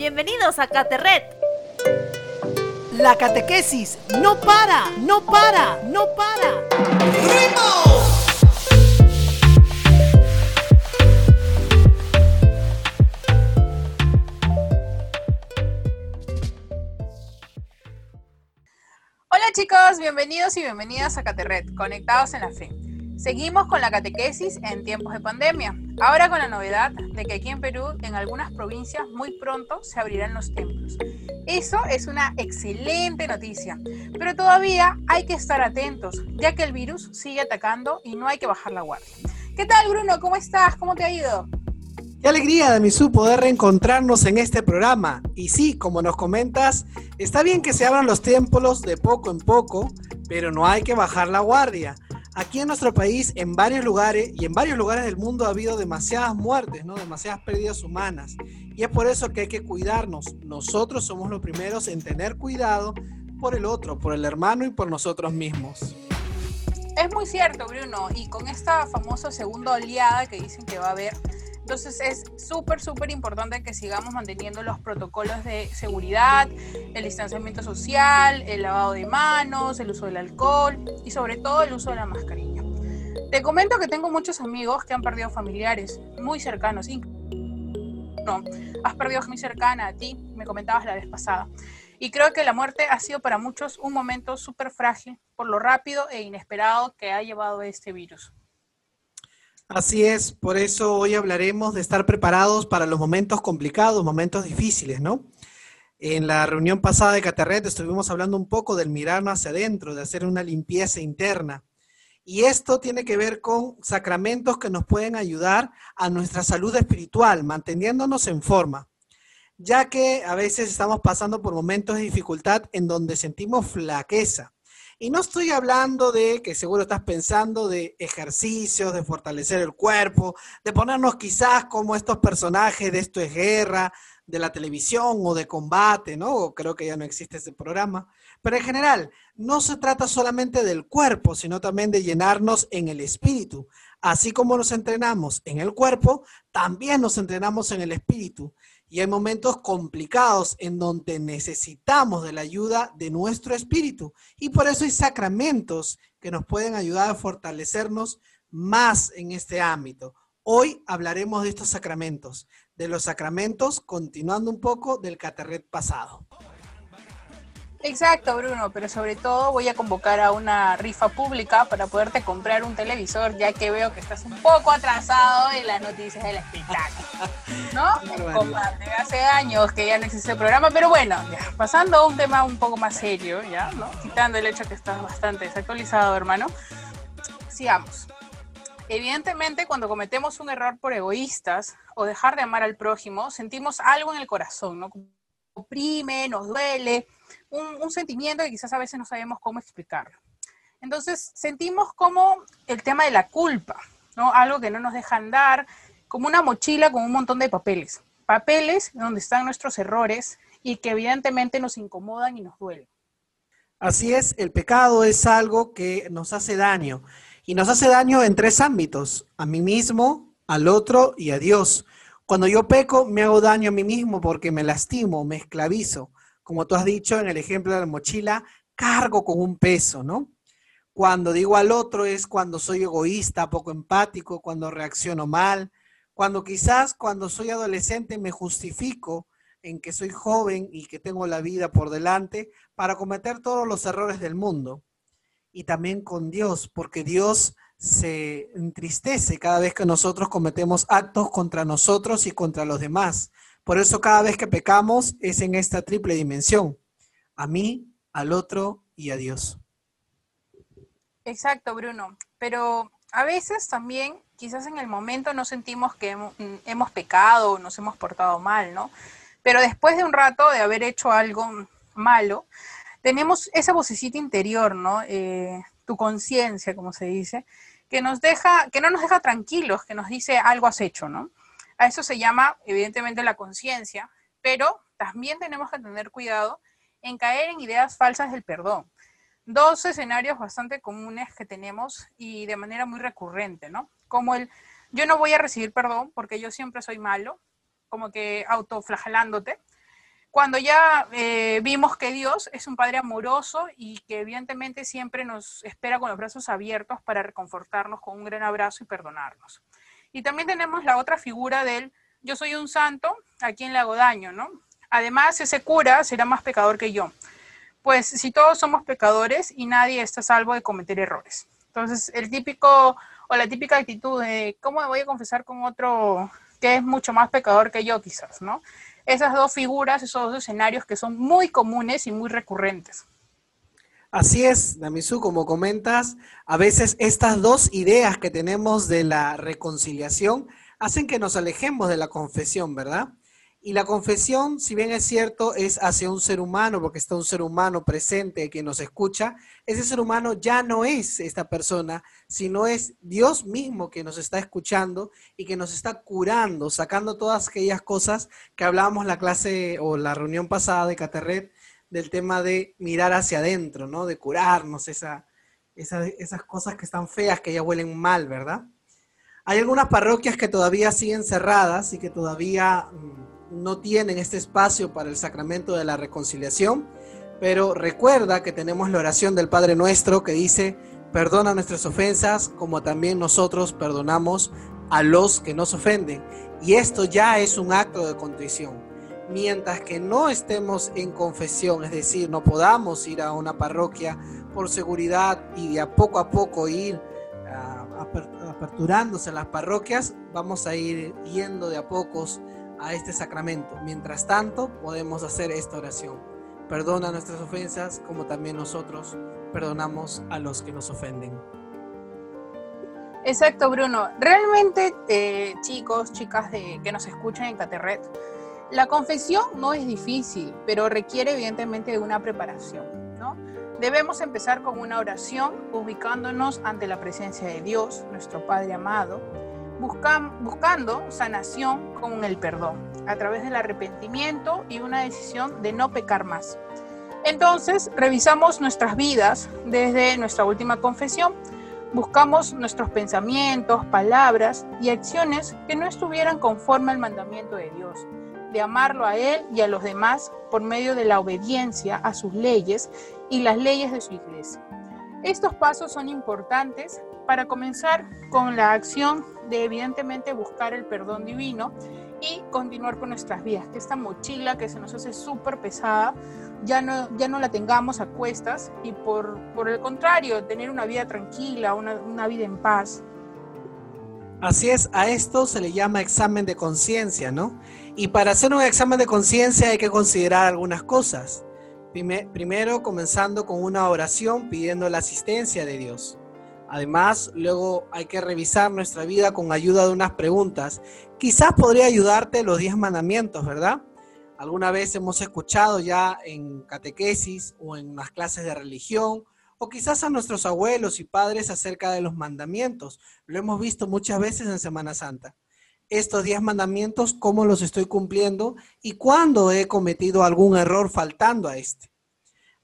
Bienvenidos a Caterret. La catequesis no para, no para, no para. Hola chicos, bienvenidos y bienvenidas a Caterret, conectados en la fe. Seguimos con la catequesis en tiempos de pandemia. Ahora con la novedad de que aquí en Perú, en algunas provincias, muy pronto se abrirán los templos. Eso es una excelente noticia, pero todavía hay que estar atentos, ya que el virus sigue atacando y no hay que bajar la guardia. ¿Qué tal, Bruno? ¿Cómo estás? ¿Cómo te ha ido? Qué alegría, Damisú, poder reencontrarnos en este programa. Y sí, como nos comentas, está bien que se abran los templos de poco en poco, pero no hay que bajar la guardia. Aquí en nuestro país, en varios lugares y en varios lugares del mundo ha habido demasiadas muertes, ¿no? Demasiadas pérdidas humanas. Y es por eso que hay que cuidarnos. Nosotros somos los primeros en tener cuidado por el otro, por el hermano y por nosotros mismos. Es muy cierto, Bruno. Y con esta famosa segunda oleada que dicen que va a haber, entonces es súper, súper importante que sigamos manteniendo los protocolos de seguridad, el distanciamiento social, el lavado de manos, el uso del alcohol y sobre todo el uso de la mascarilla. Te comento que tengo muchos amigos que han perdido familiares muy cercanos. No, has perdido muy cercana a ti, me comentabas la vez pasada. Y creo que la muerte ha sido para muchos un momento súper frágil por lo rápido e inesperado que ha llevado este virus. Así es, por eso hoy hablaremos de estar preparados para los momentos complicados, momentos difíciles, ¿no? En la reunión pasada de Caterret estuvimos hablando un poco del mirarnos hacia adentro, de hacer una limpieza interna. Y esto tiene que ver con sacramentos que nos pueden ayudar a nuestra salud espiritual, manteniéndonos en forma. Ya que a veces estamos pasando por momentos de dificultad en donde sentimos flaqueza y no estoy hablando de, que seguro estás pensando, de ejercicios, de fortalecer el cuerpo, de ponernos quizás como estos personajes de esto es guerra, de la televisión o de combate, ¿no? Creo que ya no existe ese programa. Pero en general, no se trata solamente del cuerpo, sino también de llenarnos en el espíritu. Así como nos entrenamos en el cuerpo, también nos entrenamos en el espíritu y hay momentos complicados en donde necesitamos de la ayuda de nuestro espíritu. Y por eso hay sacramentos que nos pueden ayudar a fortalecernos más en este ámbito. Hoy hablaremos de estos sacramentos, de los sacramentos, continuando un poco del caterret pasado. Exacto, Bruno, pero sobre todo voy a convocar a una rifa pública para poderte comprar un televisor, ya que veo que estás un poco atrasado en las noticias del espectáculo. ¿No? Hace años que ya no existe el programa, pero bueno, pasando a un tema un poco más serio, ya, ¿no? Quitando el hecho que estás bastante desactualizado, hermano. Sigamos. Evidentemente, cuando cometemos un error por egoístas o dejar de amar al prójimo, sentimos algo en el corazón, ¿no? Oprime, nos duele un, sentimiento que quizás a veces no sabemos cómo explicarlo. Entonces sentimos como el tema de la culpa, ¿no? Algo que no nos deja andar, como una mochila con un montón de papeles. Papeles donde están nuestros errores y que evidentemente nos incomodan y nos duelen. Así es, el pecado es algo que nos hace daño. Y nos hace daño en tres ámbitos, a mí mismo, al otro y a Dios. Cuando yo peco, me hago daño a mí mismo porque me lastimo, me esclavizo como tú has dicho en el ejemplo de la mochila, cargo con un peso, ¿no? Cuando digo al otro es cuando soy egoísta, poco empático, cuando reacciono mal, cuando quizás cuando soy adolescente me justifico en que soy joven y que tengo la vida por delante para cometer todos los errores del mundo. Y también con Dios, porque Dios se entristece cada vez que nosotros cometemos actos contra nosotros y contra los demás. Por eso cada vez que pecamos es en esta triple dimensión, a mí, al otro y a Dios. Exacto, Bruno. Pero a veces también, quizás en el momento no sentimos que hemos pecado o nos hemos portado mal, ¿no? Pero después de un rato de haber hecho algo malo, tenemos esa vocecita interior, ¿no? Eh, tu conciencia, como se dice, que nos deja, que no nos deja tranquilos, que nos dice algo has hecho, ¿no? A eso se llama, evidentemente, la conciencia, pero también tenemos que tener cuidado en caer en ideas falsas del perdón. Dos escenarios bastante comunes que tenemos y de manera muy recurrente, ¿no? Como el yo no voy a recibir perdón porque yo siempre soy malo, como que autoflagelándote. Cuando ya eh, vimos que Dios es un Padre amoroso y que evidentemente siempre nos espera con los brazos abiertos para reconfortarnos con un gran abrazo y perdonarnos. Y también tenemos la otra figura del yo soy un santo, a quien le hago daño, ¿no? Además, ese cura será más pecador que yo. Pues si todos somos pecadores y nadie está salvo de cometer errores. Entonces, el típico o la típica actitud de cómo me voy a confesar con otro que es mucho más pecador que yo, quizás, ¿no? Esas dos figuras, esos dos escenarios que son muy comunes y muy recurrentes. Así es, Damisu, como comentas, a veces estas dos ideas que tenemos de la reconciliación hacen que nos alejemos de la confesión, ¿verdad? Y la confesión, si bien es cierto, es hacia un ser humano, porque está un ser humano presente que nos escucha, ese ser humano ya no es esta persona, sino es Dios mismo que nos está escuchando y que nos está curando, sacando todas aquellas cosas que hablábamos la clase o la reunión pasada de Caterret del tema de mirar hacia adentro, ¿no? De curarnos esa, esas cosas que están feas, que ya huelen mal, ¿verdad? Hay algunas parroquias que todavía siguen cerradas y que todavía mm, no tienen este espacio para el sacramento de la reconciliación, pero recuerda que tenemos la oración del Padre Nuestro que dice, perdona nuestras ofensas como también nosotros perdonamos a los que nos ofenden. Y esto ya es un acto de contrición. Mientras que no estemos en confesión, es decir, no podamos ir a una parroquia por seguridad y de a poco a poco ir aperturándose las parroquias, vamos a ir yendo de a pocos a este sacramento. Mientras tanto, podemos hacer esta oración. Perdona nuestras ofensas como también nosotros perdonamos a los que nos ofenden. Exacto, Bruno. Realmente, eh, chicos, chicas de, que nos escuchan en Caterret, la confesión no es difícil, pero requiere evidentemente de una preparación. Debemos empezar con una oración ubicándonos ante la presencia de Dios, nuestro Padre amado, buscando sanación con el perdón, a través del arrepentimiento y una decisión de no pecar más. Entonces, revisamos nuestras vidas desde nuestra última confesión, buscamos nuestros pensamientos, palabras y acciones que no estuvieran conforme al mandamiento de Dios de amarlo a Él y a los demás por medio de la obediencia a sus leyes y las leyes de su iglesia. Estos pasos son importantes para comenzar con la acción de evidentemente buscar el perdón divino y continuar con nuestras vidas, que esta mochila que se nos hace súper pesada ya no, ya no la tengamos a cuestas y por, por el contrario, tener una vida tranquila, una, una vida en paz. Así es, a esto se le llama examen de conciencia, ¿no? Y para hacer un examen de conciencia hay que considerar algunas cosas. Primero, comenzando con una oración pidiendo la asistencia de Dios. Además, luego hay que revisar nuestra vida con ayuda de unas preguntas. Quizás podría ayudarte los diez mandamientos, ¿verdad? Alguna vez hemos escuchado ya en catequesis o en las clases de religión o quizás a nuestros abuelos y padres acerca de los mandamientos. Lo hemos visto muchas veces en Semana Santa. Estos diez mandamientos, cómo los estoy cumpliendo y cuándo he cometido algún error faltando a este.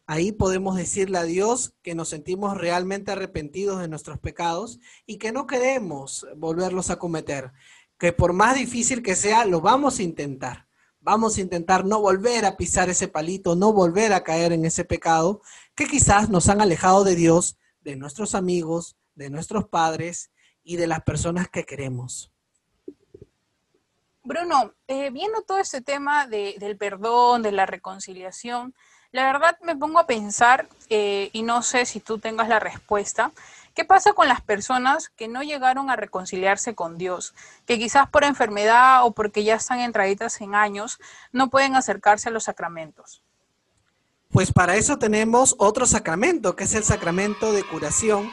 Ahí podemos decirle a Dios que nos sentimos realmente arrepentidos de nuestros pecados y que no queremos volverlos a cometer. Que por más difícil que sea, lo vamos a intentar Vamos a intentar no volver a pisar ese palito, no volver a caer en ese pecado que quizás nos han alejado de Dios, de nuestros amigos, de nuestros padres y de las personas que queremos. Bruno, eh, viendo todo este tema del perdón, de la reconciliación, la verdad me pongo a pensar, eh, y no sé si tú tengas la respuesta, ¿Qué pasa con las personas que no llegaron a reconciliarse con Dios? Que quizás por enfermedad o porque ya están entraditas en años, no pueden acercarse a los sacramentos. Pues para eso tenemos otro sacramento, que es el sacramento de curación,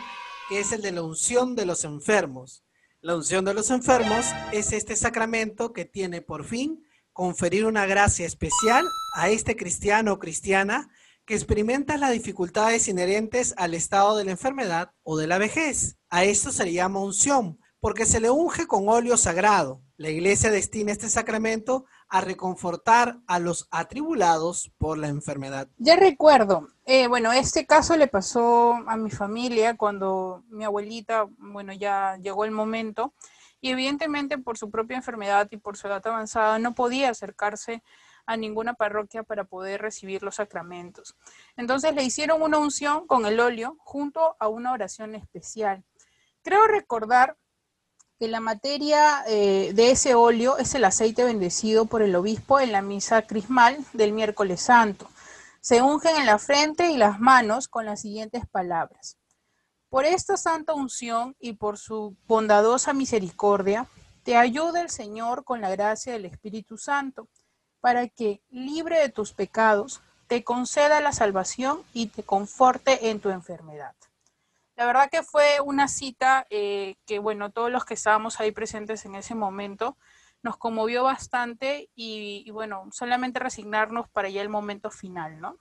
que es el de la unción de los enfermos. La unción de los enfermos es este sacramento que tiene por fin conferir una gracia especial a este cristiano o cristiana que experimenta las dificultades inherentes al estado de la enfermedad o de la vejez. A esto se le llama unción, porque se le unge con óleo sagrado. La iglesia destina este sacramento a reconfortar a los atribulados por la enfermedad. Ya recuerdo, eh, bueno, este caso le pasó a mi familia cuando mi abuelita, bueno, ya llegó el momento y evidentemente por su propia enfermedad y por su edad avanzada no podía acercarse a ninguna parroquia para poder recibir los sacramentos. Entonces le hicieron una unción con el óleo junto a una oración especial. Creo recordar que la materia eh, de ese óleo es el aceite bendecido por el obispo en la misa crismal del miércoles santo. Se ungen en la frente y las manos con las siguientes palabras. Por esta santa unción y por su bondadosa misericordia, te ayuda el Señor con la gracia del Espíritu Santo, para que, libre de tus pecados, te conceda la salvación y te conforte en tu enfermedad. La verdad que fue una cita eh, que, bueno, todos los que estábamos ahí presentes en ese momento nos conmovió bastante y, bueno, solamente resignarnos para ya el momento final, ¿no?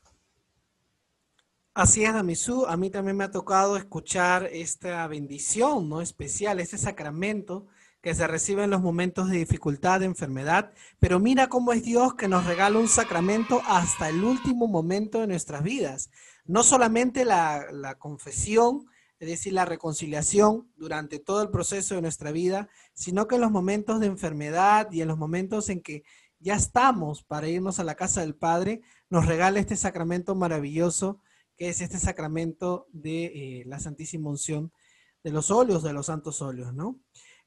Así es, Damisú. A mí también me ha tocado escuchar esta bendición, ¿no? Especial, este sacramento que se recibe en los momentos de dificultad, de enfermedad. Pero mira cómo es Dios que nos regala un sacramento hasta el último momento de nuestras vidas. No solamente la, la confesión, es decir, la reconciliación durante todo el proceso de nuestra vida, sino que en los momentos de enfermedad y en los momentos en que ya estamos para irnos a la casa del Padre, nos regala este sacramento maravilloso, que es este sacramento de eh, la Santísima Unción de los óleos, de los santos óleos, ¿no?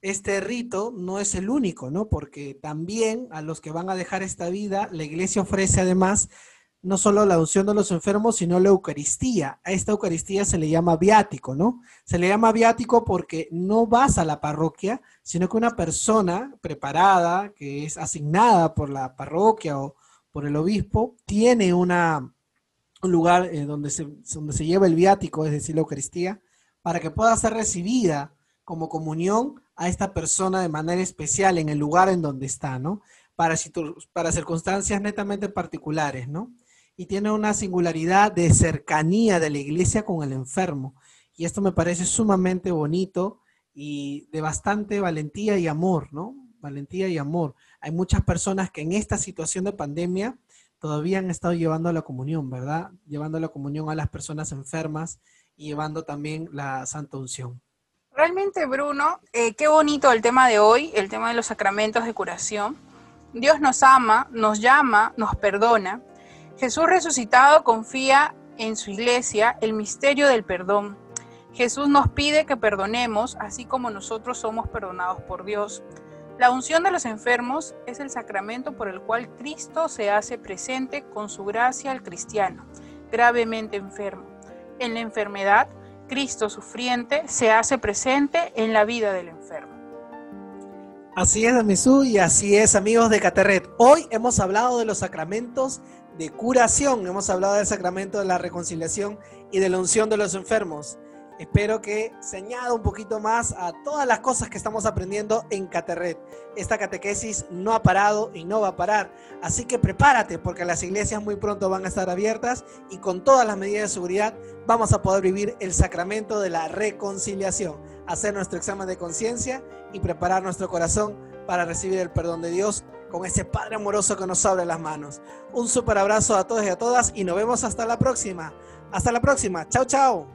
Este rito no es el único, ¿no? Porque también a los que van a dejar esta vida, la iglesia ofrece además no solo la unción de los enfermos, sino la Eucaristía. A esta Eucaristía se le llama viático, ¿no? Se le llama viático porque no vas a la parroquia, sino que una persona preparada, que es asignada por la parroquia o por el obispo, tiene un lugar eh, donde se lleva el viático, es decir, la Eucaristía, para que pueda ser recibida como comunión a esta persona de manera especial en el lugar en donde está, ¿no? Para, circunstancias netamente particulares, ¿no? y tiene una singularidad de cercanía de la iglesia con el enfermo. Y esto me parece sumamente bonito y de bastante valentía y amor, ¿no? Valentía y amor. Hay muchas personas que en esta situación de pandemia todavía han estado llevando la comunión, ¿verdad? Llevando la comunión a las personas enfermas y llevando también la santa unción. Realmente, Bruno, eh, qué bonito el tema de hoy, el tema de los sacramentos de curación. Dios nos ama, nos llama, nos perdona Jesús resucitado confía en su iglesia el misterio del perdón. Jesús nos pide que perdonemos así como nosotros somos perdonados por Dios. La unción de los enfermos es el sacramento por el cual Cristo se hace presente con su gracia al cristiano, gravemente enfermo. En la enfermedad, Cristo sufriente se hace presente en la vida del enfermo. Así es, Amisú, y así es, amigos de Caterret. Hoy hemos hablado de los sacramentos de curación. Hemos hablado del sacramento de la reconciliación y de la unción de los enfermos. Espero que se añada un poquito más a todas las cosas que estamos aprendiendo en Caterret. Esta catequesis no ha parado y no va a parar. Así que prepárate porque las iglesias muy pronto van a estar abiertas y con todas las medidas de seguridad vamos a poder vivir el sacramento de la reconciliación, hacer nuestro examen de conciencia y preparar nuestro corazón para recibir el perdón de Dios con ese Padre amoroso que nos abre las manos. Un super abrazo a todos y a todas y nos vemos hasta la próxima. Hasta la próxima. Chao, chao.